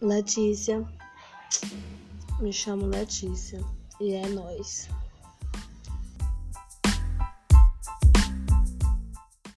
Letícia. Me chamo Letícia. E é nós.